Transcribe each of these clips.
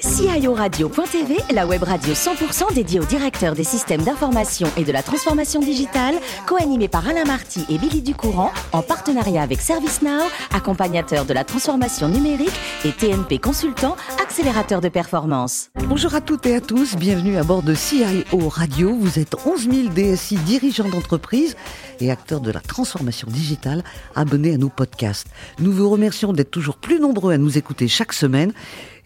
CIORadio.tv, la web radio 100% dédiée aux directeurs des systèmes d'information et de la transformation digitale, co-animée par Alain Marty et Billy Ducourant, en partenariat avec ServiceNow, accompagnateur de la transformation numérique et TNP Consultant, accélérateur de performance. Bonjour à toutes et à tous, bienvenue à bord de CIO Radio. Vous êtes 11 000 DSI dirigeants d'entreprise et acteurs de la transformation digitale abonnés à nos podcasts. Nous vous remercions d'être toujours plus nombreux à nous écouter chaque semaine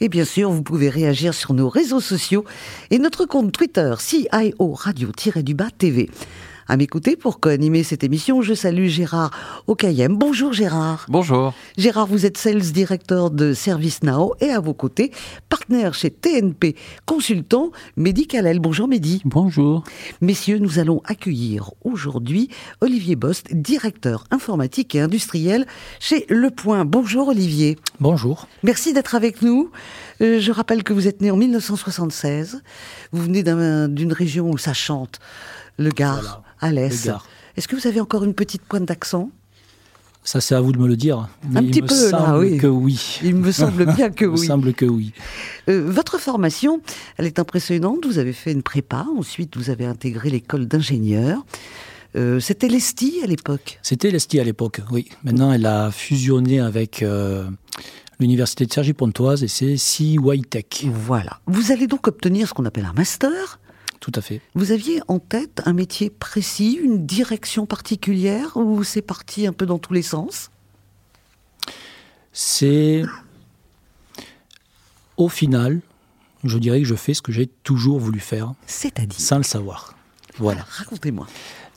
et bien sûr, vous pouvez réagir sur nos réseaux sociaux et notre compte Twitter CIO Radio-du-Bas TV. À m'écouter pour co-animer cette émission, je salue Gérard Okayem. Bonjour Gérard. Bonjour. Gérard, vous êtes Sales Director de ServiceNow et à vos côtés, partenaire chez TNP Consultant Médicalel. Bonjour Mehdi. Bonjour. Messieurs, nous allons accueillir aujourd'hui Olivier Bost, directeur informatique et industriel chez Le Point. Bonjour Olivier. Bonjour. Merci d'être avec nous. Euh, je rappelle que vous êtes né en 1976. Vous venez d'une région où ça chante le Gard, à l'Est. Est-ce que vous avez encore une petite pointe d'accent? Ça, c'est à vous de me le dire. un petit me peu, semble oui. que oui. Il me semble bien que oui. Il me semble que oui. Euh, votre formation, elle est impressionnante. Vous avez fait une prépa, ensuite vous avez intégré l'école d'ingénieur. Euh, c'était l'ESTI à l'époque C'était l'ESTI à l'époque, oui. Maintenant, elle a fusionné avec euh, l'université de Cergy-Pontoise et c'est CY Tech. Voilà. Vous allez donc obtenir ce qu'on appelle un master tout à fait. Vous aviez en tête un métier précis, une direction particulière, ou c'est parti un peu dans tous les sens? C'est. Au final, je dirais que je fais ce que j'ai toujours voulu faire. C'est-à-dire? Sans le savoir. Voilà. Racontez-moi.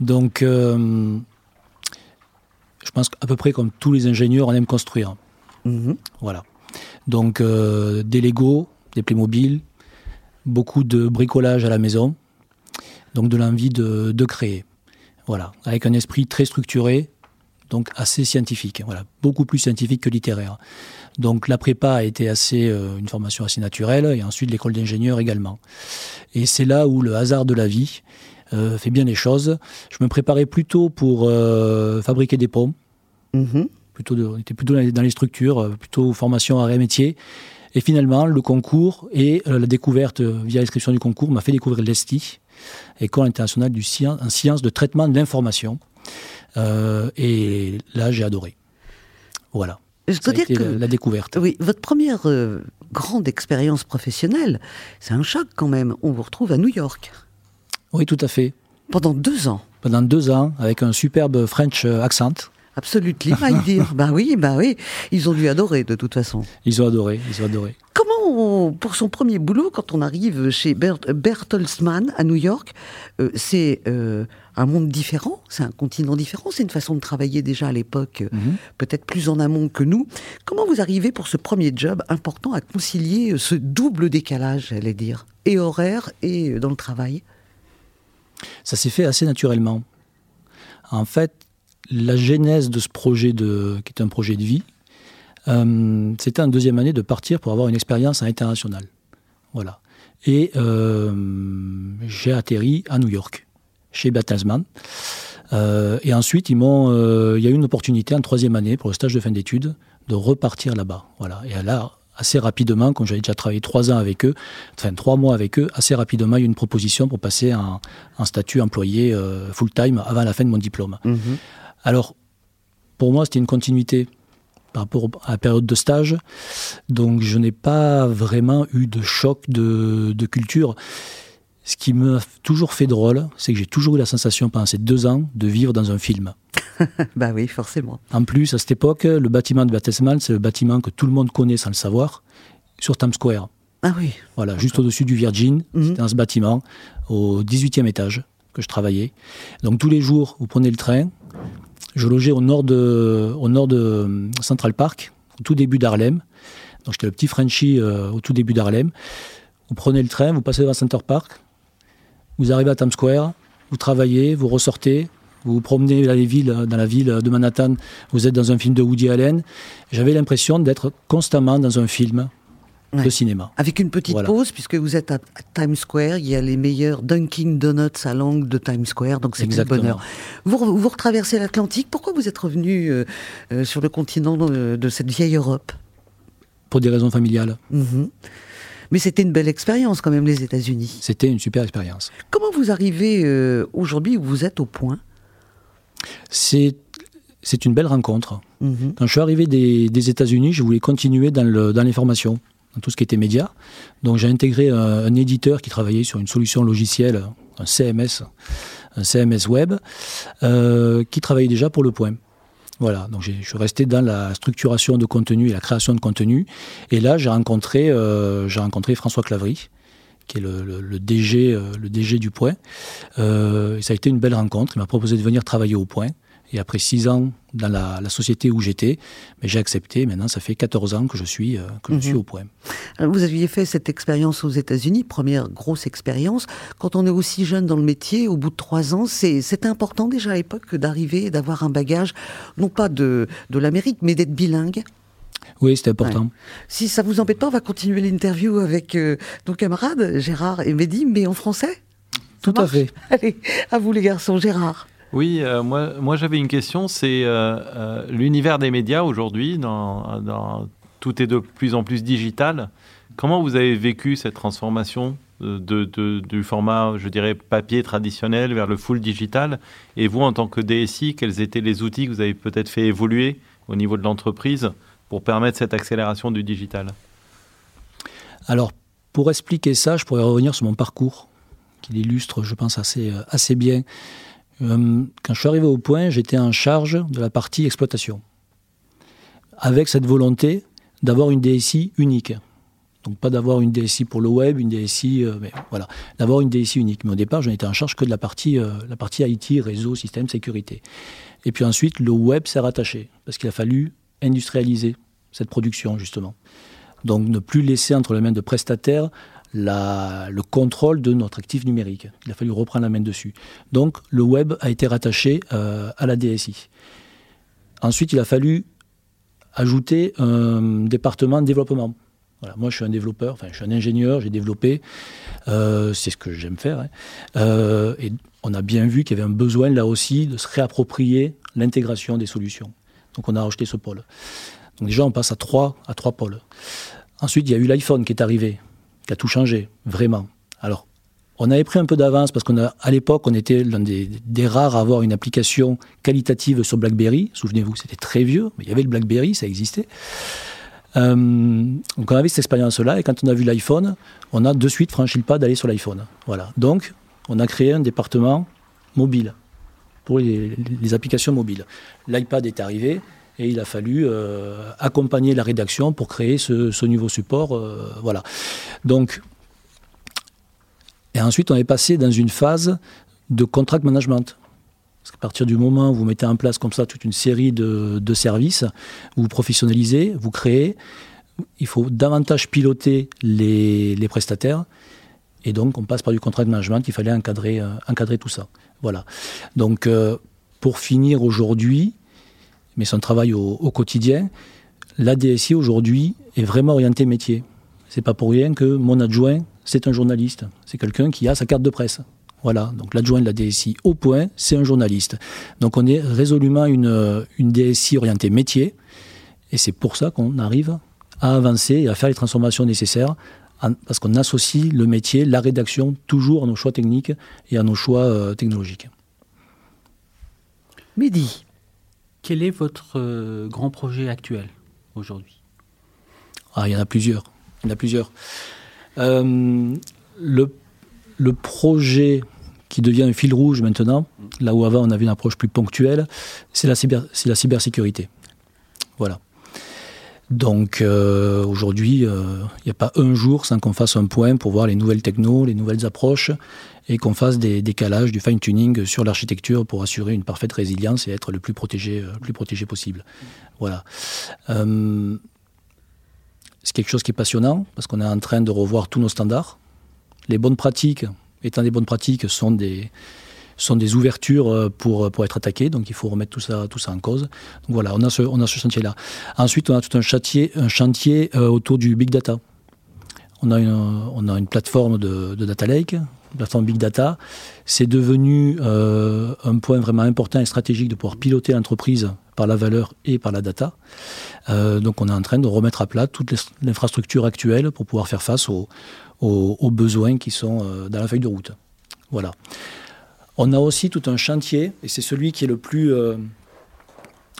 Donc, euh, je pense qu'à peu près comme tous les ingénieurs, on aime construire. Mhm. Voilà. Donc, euh, des Lego, des Playmobil, beaucoup de bricolage à la maison, donc de l'envie de, créer. Voilà, avec un esprit très structuré, donc assez scientifique. Voilà, beaucoup plus scientifique que littéraire. Donc la prépa a été assez euh, une formation assez naturelle, et ensuite l'école d'ingénieur également. Et c'est là où le hasard de la vie euh, fait bien les choses. Je me préparais plutôt pour euh, fabriquer des ponts. Mm-hmm. Plutôt on était plutôt dans les, structures, plutôt formation arrêt métier. Et finalement, le concours et euh, la découverte euh, via l'inscription du concours m'a fait découvrir l'ESTI, École internationale du science, en sciences de traitement de l'information. Euh, et là, j'ai adoré. Voilà. Je dois dire que la, découverte. Oui, votre première grande expérience professionnelle, c'est un choc quand même. On vous retrouve à New York. Oui, tout à fait. Pendant deux ans. Pendant deux ans, avec un superbe French accent. Absolument, my dear. bah oui, bah oui. Ils ont dû adorer de toute façon. Ils ont adoré, ils ont adoré. Comment, pour son premier boulot, quand on arrive chez Bertelsmann à New York, euh, c'est euh, un monde différent, c'est un continent différent, c'est une façon de travailler déjà à l'époque, mhm. peut-être plus en amont que nous. Comment vous arrivez pour ce premier job important à concilier ce double décalage, j'allais dire, et horaire et dans le travail? Ça s'est fait assez naturellement. En fait, la genèse de ce projet, de, qui est un projet de vie, euh, c'était en deuxième année de partir pour avoir une expérience à l'international. Voilà. Et euh, j'ai atterri à New York, chez Bertelsmann. Euh, et ensuite, il y a eu une opportunité en troisième année pour le stage de fin d'études de repartir là-bas. Voilà. Et là, assez rapidement, comme j'avais déjà travaillé trois ans avec eux, enfin trois mois avec eux, assez rapidement, il y a eu une proposition pour passer en, statut employé full-time avant la fin de mon diplôme. Mm-hmm. Alors, pour moi, c'était une continuité par rapport à la période de stage. Donc, je n'ai pas vraiment eu de choc de, culture. Ce qui m'a toujours fait drôle, c'est que j'ai toujours eu la sensation pendant ces deux ans de vivre dans un film. bah oui, forcément. En plus, à cette époque, le bâtiment de Bertelsmann, c'est le bâtiment que tout le monde connaît sans le savoir, sur Times Square. Ah oui. Voilà, juste au-dessus du Virgin, Mhm. c'était dans ce bâtiment, au 18e étage que je travaillais. Donc tous les jours, vous prenez le train, je logeais au nord de, euh, Central Park, au tout début d'Harlem. Donc j'étais le petit Frenchie euh, au tout début d'Harlem. Vous prenez le train, vous passez devant Center Park, vous arrivez à Times Square, vous travaillez, vous ressortez, vous vous promenez dans, les villes, dans la ville de Manhattan, vous êtes dans un film de Woody Allen. J'avais l'impression d'être constamment dans un film de cinéma. Avec une petite pause, puisque vous êtes à, Times Square, il y a les meilleurs Dunkin' Donuts à l'angle de Times Square, donc c'est un bonheur. Vous, vous retraversez l'Atlantique, pourquoi vous êtes revenu euh, euh, sur le continent de, cette vieille Europe? Pour des raisons familiales. Mhm. Mais c'était une belle expérience quand même, les États-Unis. C'était une super expérience. Comment vous arrivez euh, aujourd'hui où vous êtes au point? C'est une belle rencontre. Mhm. Quand je suis arrivé des, des États-Unis, je voulais continuer dans le- dans l'information, tout ce qui était média. Donc j'ai intégré un, un éditeur qui travaillait sur une solution logicielle, un CMS, un CMS web, euh, qui travaillait déjà pour le point. Voilà, donc je suis resté dans la structuration de contenu et la création de contenu. Et là, j'ai rencontré, euh, François Clavry, qui est le, DG, euh, du Point. Euh, ça a été une belle rencontre. Il m'a proposé de venir travailler au Point. Et après six ans dans la, la société où j'étais, mais j'ai accepté. Maintenant, ça fait 14 ans que je suis, euh, que je suis au. Alors, Vous aviez fait cette expérience aux États-Unis, première grosse expérience. Quand on est aussi jeune dans le métier, au bout de trois ans, c'est c'était important déjà à l'époque d'arriver et d'avoir un bagage, non pas de, de l'Amérique, mais d'être bilingue. Oui, c'était important. Si ça vous embête pas, on va continuer l'interview avec euh, nos camarades Gérard et Mehdi, mais en français. Ça Tout à fait. Allez, à vous les garçons, Gérard. Oui, euh, moi, j'avais une question, c'est euh, euh, l'univers des médias aujourd'hui, tout est de plus en plus digital. Comment vous avez vécu cette transformation du format, je dirais, papier traditionnel vers le full digital? Et vous, en tant que DSI, quels étaient les outils que vous avez peut-être fait évoluer au niveau de l'entreprise pour permettre cette accélération du digital? Alors, pour expliquer ça, je pourrais revenir sur mon parcours, qui l'illustre, je pense, assez, assez bien. Euh, quand je suis arrivé au point, j'étais en charge de la partie exploitation, avec cette volonté d'avoir une DSI unique. Donc pas d'avoir une DSI pour le web, une DSI, euh, mais voilà, d'avoir une DSI unique. Mais au départ, je n'étais en charge que de la partie, euh, la partie IT, réseau, système, sécurité. Et puis ensuite, le web s'est rattaché, parce qu'il a fallu industrialiser cette production, justement. Donc ne plus laisser entre les mains de prestataires la- le contrôle de notre actif numérique. Il a fallu reprendre la main dessus. Donc le web a été rattaché euh, à la DSI. Ensuite, il a fallu ajouter un département de développement. Moi, je suis un développeur, enfin, je suis un ingénieur, j'ai développé, euh, c'est ce que j'aime faire. hein. Euh, et on a bien vu qu'il y avait un besoin là aussi de se réapproprier l'intégration des solutions. Donc on a rajouté ce pôle. Donc déjà, on passe à trois, à trois pôles. Ensuite, il y a eu l'iPhone qui est arrivé, qui a tout changé, vraiment. Alors, on avait pris un peu d'avance parce qu'on a, à l'époque, on était l'un des, rares à avoir une application qualitative sur BlackBerry. Souvenez-vous, c'était très vieux, mais il y avait le BlackBerry, ça existait. Euh, donc on avait cette expérience-là, et quand on a vu l'iPhone, on a de suite franchi le pas d'aller sur l'iPhone. Voilà. Donc, on a créé un département mobile pour les applications mobiles. L'iPad est arrivé et il a fallu euh, accompagner la rédaction pour créer ce, nouveau support. euh, voilà. Donc, et ensuite, on est passé dans une phase de contract management. Parce qu'à partir du moment où vous mettez en place comme ça toute une série de, de services, vous professionnalisez, vous créez, il faut davantage piloter les, prestataires. Et donc, on passe par du contract management, il fallait encadrer, euh, encadrer tout ça. Voilà. Donc, pour finir aujourd'hui, mais un travail au, quotidien, la DSI aujourd'hui est vraiment orientée métier. C'est pas pour rien que mon adjoint, c'est un journaliste. C'est quelqu'un qui a sa carte de presse. Voilà, donc l'adjoint de la DSI au point, c'est un journaliste. Donc on est résolument une, DSI orientée métier, et c'est pour ça qu'on arrive à avancer et à faire les transformations nécessaires, parce qu'on associe le métier, la rédaction, toujours à nos choix techniques et à nos choix euh, technologiques. Mehdi. Quel est votre euh, grand projet actuel aujourd'hui? Ah, il y en a plusieurs. Il y en a plusieurs. Euh, le, le projet qui devient un fil rouge maintenant, là où avant on avait une approche plus ponctuelle, c'est la, cyber, la cybersécurité. Voilà. Donc euh, aujourd'hui, euh, il n'y a pas un jour sans qu'on fasse un point pour voir les nouvelles technos, les nouvelles approches, et qu'on fasse des décalages, du fine-tuning sur l'architecture pour assurer une parfaite résilience et être le plus protégé, euh, le plus protégé possible. Voilà. Euh, c'est quelque chose qui est passionnant parce qu'on est en train de revoir tous nos standards. Les bonnes pratiques, étant des bonnes pratiques, sont des, sont des ouvertures euh, pour, pour être attaquées, donc il faut remettre tout ça, tout ça en cause. Donc voilà, on a ce, on a ce chantier-là. Ensuite, on a tout un chantier, un chantier euh, autour du big data. On a une, on a une plateforme de, data lake, une plateforme big data. C'est devenu euh, un point vraiment important et stratégique de pouvoir piloter l'entreprise par la valeur et par la data. Donc on est en train de remettre à plat toute l'infrastructure actuelle pour pouvoir faire face aux, aux, aux besoins qui sont dans la feuille de route. Voilà. On a aussi tout un chantier, et c'est celui qui est le plus, euh,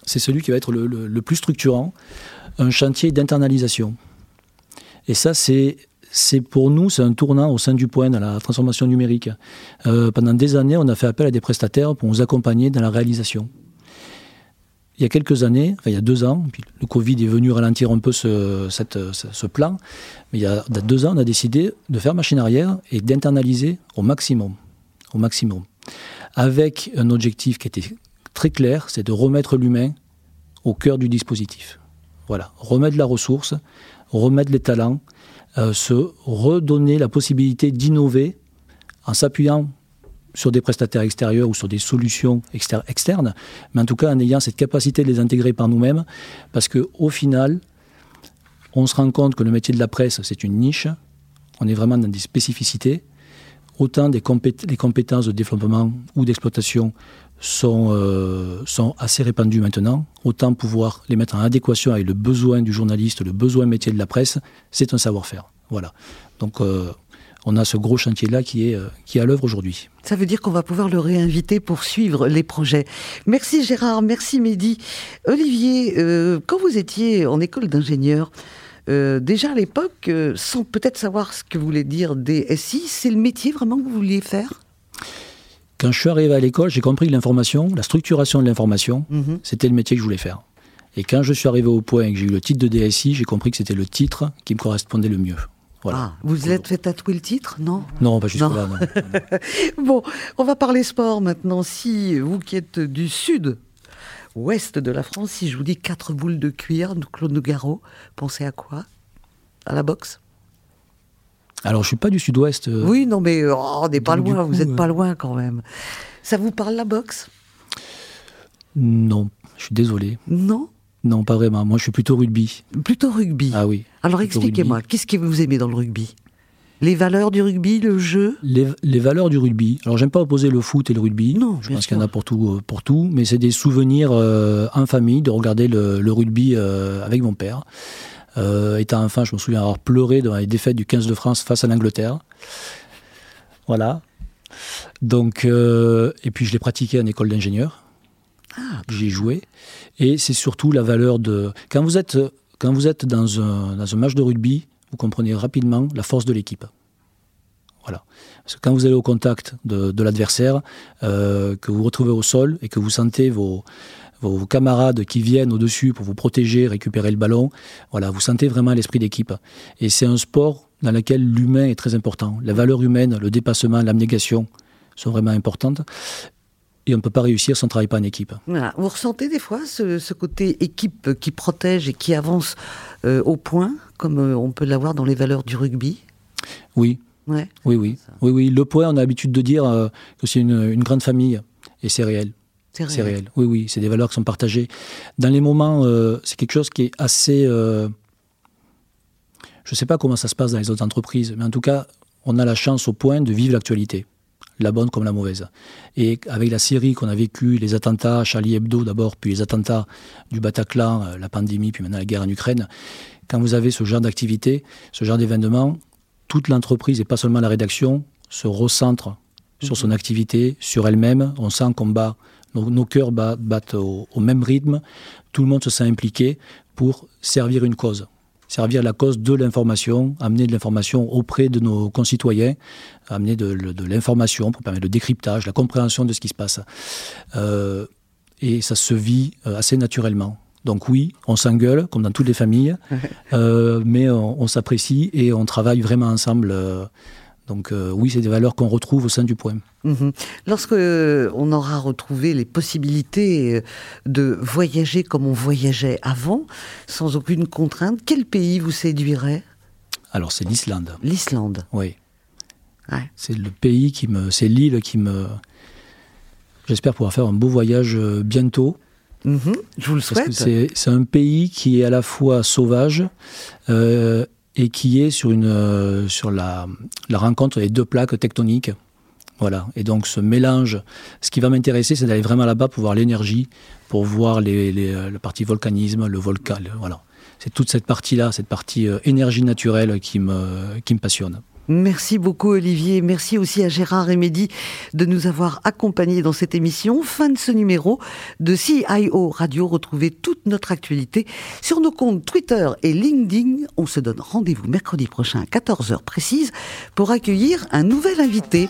c'est celui qui va être le, plus structurant, un chantier d'internalisation. Et ça, c'est c'est pour nous, c'est un tournant au sein du point dans la transformation numérique. Euh, pendant des années, on a fait appel à des prestataires pour nous accompagner dans la réalisation. Il y a quelques années, enfin il y a deux ans, le Covid est venu ralentir un peu ce, cette, ce, ce plan, mais il y a deux ans, on a décidé de faire machine arrière et d'internaliser au maximum, au maximum, avec un objectif qui était très clair, c'est de remettre l'humain au cœur du dispositif. Voilà, remettre la ressource, remettre les talents, euh, se redonner la possibilité d'innover en s'appuyant sur des prestataires extérieurs ou sur des solutions exter externes, mais en tout cas en ayant cette capacité de les intégrer par nous-mêmes, parce qu'au final, on se rend compte que le métier de la presse, c'est une niche, on est vraiment dans des spécificités, autant les compétences de développement ou d'exploitation sont, euh, sont assez répandues maintenant, autant pouvoir les mettre en adéquation avec le besoin du journaliste, le besoin métier de la presse, c'est un savoir-faire. Voilà. Donc euh, on a ce gros chantier-là qui est, euh, qui à l'œuvre aujourd'hui. Ça veut dire qu'on va pouvoir le réinviter pour suivre les projets. Merci Gérard, merci Mehdi. Olivier, quand vous étiez en école d'ingénieur, euh, déjà à l'époque, euh, sans peut-être savoir ce que voulait dire DSI, c'est le métier vraiment que vous vouliez faire? Quand je suis arrivé à l'école, j'ai compris que l'information, la structuration de l'information, mm -hmm. c'était le métier que je voulais faire. Et quand je suis arrivé au point et que j'ai eu le titre de DSI, j'ai compris que c'était le titre qui me correspondait le mieux. Voilà. Ah, vous êtes fait tatouer le titre, non? Non, pas jusque-là. bon, on va parler sport maintenant. Si vous qui êtes du sud, ouest de la France, si je vous dis quatre boules de cuir, Claude Nougaro, pensez à quoi? À la boxe? Alors, je suis pas du sud-ouest. Euh... Oui, non, mais oh, on n'est pas loin, coup, vous n'êtes euh... pas loin quand même. Ça vous parle la boxe? Non, je suis désolé. Non? Non, pas vraiment. Moi, je suis plutôt rugby. Plutôt rugby? Ah oui. Alors expliquez-moi, qu'est-ce que vous aimez dans le rugby? Les valeurs du rugby, le jeu? Les, les, valeurs du rugby. Alors, j'aime pas opposer le foot et le rugby. Non, je pense qu'il y en a pour tout, pour tout. Mais c'est des souvenirs euh, en famille de regarder le, le rugby euh, avec mon père. Euh, étant enfant, je me souviens avoir pleuré dans les défaites du 15 de France face à l'Angleterre. Voilà. Donc, euh, et puis je l'ai pratiqué en école d'ingénieur. Ah, J'y ai joué. Et c'est surtout la valeur de. Quand vous êtes, quand vous êtes dans, un, dans un match de rugby, vous comprenez rapidement la force de l'équipe. Voilà. Parce que quand vous allez au contact de, l'adversaire, euh, que vous retrouvez au sol et que vous sentez vos, vos, camarades qui viennent au-dessus pour vous protéger, récupérer le ballon, voilà, vous sentez vraiment l'esprit d'équipe. Et c'est un sport dans lequel l'humain est très important. La valeur humaine, le dépassement, l'abnégation sont vraiment importantes et on ne peut pas réussir si on ne travaille pas en équipe. Voilà. Vous ressentez des fois ce, ce, côté équipe qui protège et qui avance euh, au point, comme euh, on peut l'avoir dans les valeurs du rugby? Oui. Ouais. Oui, oui. oui, oui. Le point, on a l'habitude de dire euh, que c'est une, une, grande famille, et c'est réel. C'est réel. réel. Oui, oui, c'est des valeurs qui sont partagées. Dans les moments, c'est quelque chose qui est assez... Je ne sais pas comment ça se passe dans les autres entreprises, mais en tout cas, on a la chance au point de vivre l'actualité la bonne comme la mauvaise. Et avec la série qu'on a vécue, les attentats, Charlie Hebdo d'abord, puis les attentats du Bataclan, la pandémie, puis maintenant la guerre en Ukraine, quand vous avez ce genre d'activité, ce genre d'événement, toute l'entreprise et pas seulement la rédaction se recentre sur son activité, sur elle-même. On sent qu'on bat, nos, nos cœurs battent, battent au, au même rythme. Tout le monde se sent impliqué pour servir une cause servir la cause de l'information, amener de l'information auprès de nos concitoyens, amener de, de l'information pour permettre le décryptage, la compréhension de ce qui se passe. Euh, et ça se vit assez naturellement. Donc oui, on s'engueule, comme dans toutes les familles, euh, mais on, on s'apprécie et on travaille vraiment ensemble. Euh, donc euh, oui, c'est des valeurs qu'on retrouve au sein du point. Mmh. Lorsque euh, on aura retrouvé les possibilités euh, de voyager comme on voyageait avant, sans aucune contrainte, quel pays vous séduirait? Alors c'est l'Islande. L'Islande. Oui. Ouais. C'est le pays qui me, c'est l'île qui me. J'espère pouvoir faire un beau voyage bientôt. Mmh. Je vous le souhaite. C'est un pays qui est à la fois sauvage euh, et qui est sur, une, sur la, rencontre des deux plaques tectoniques. Voilà. Et donc ce mélange, ce qui va m'intéresser, c'est d'aller vraiment là-bas pour voir l'énergie, pour voir les, les, la partie volcanisme, le volcan. Voilà. C'est toute cette partie-là, cette partie énergie naturelle qui me, qui me passionne. Merci beaucoup Olivier. Merci aussi à Gérard et Mehdi de nous avoir accompagnés dans cette émission. Fin de ce numéro de CIO Radio. Retrouvez toute notre actualité sur nos comptes Twitter et LinkedIn. On se donne rendez-vous mercredi prochain à 14h précise pour accueillir un nouvel invité.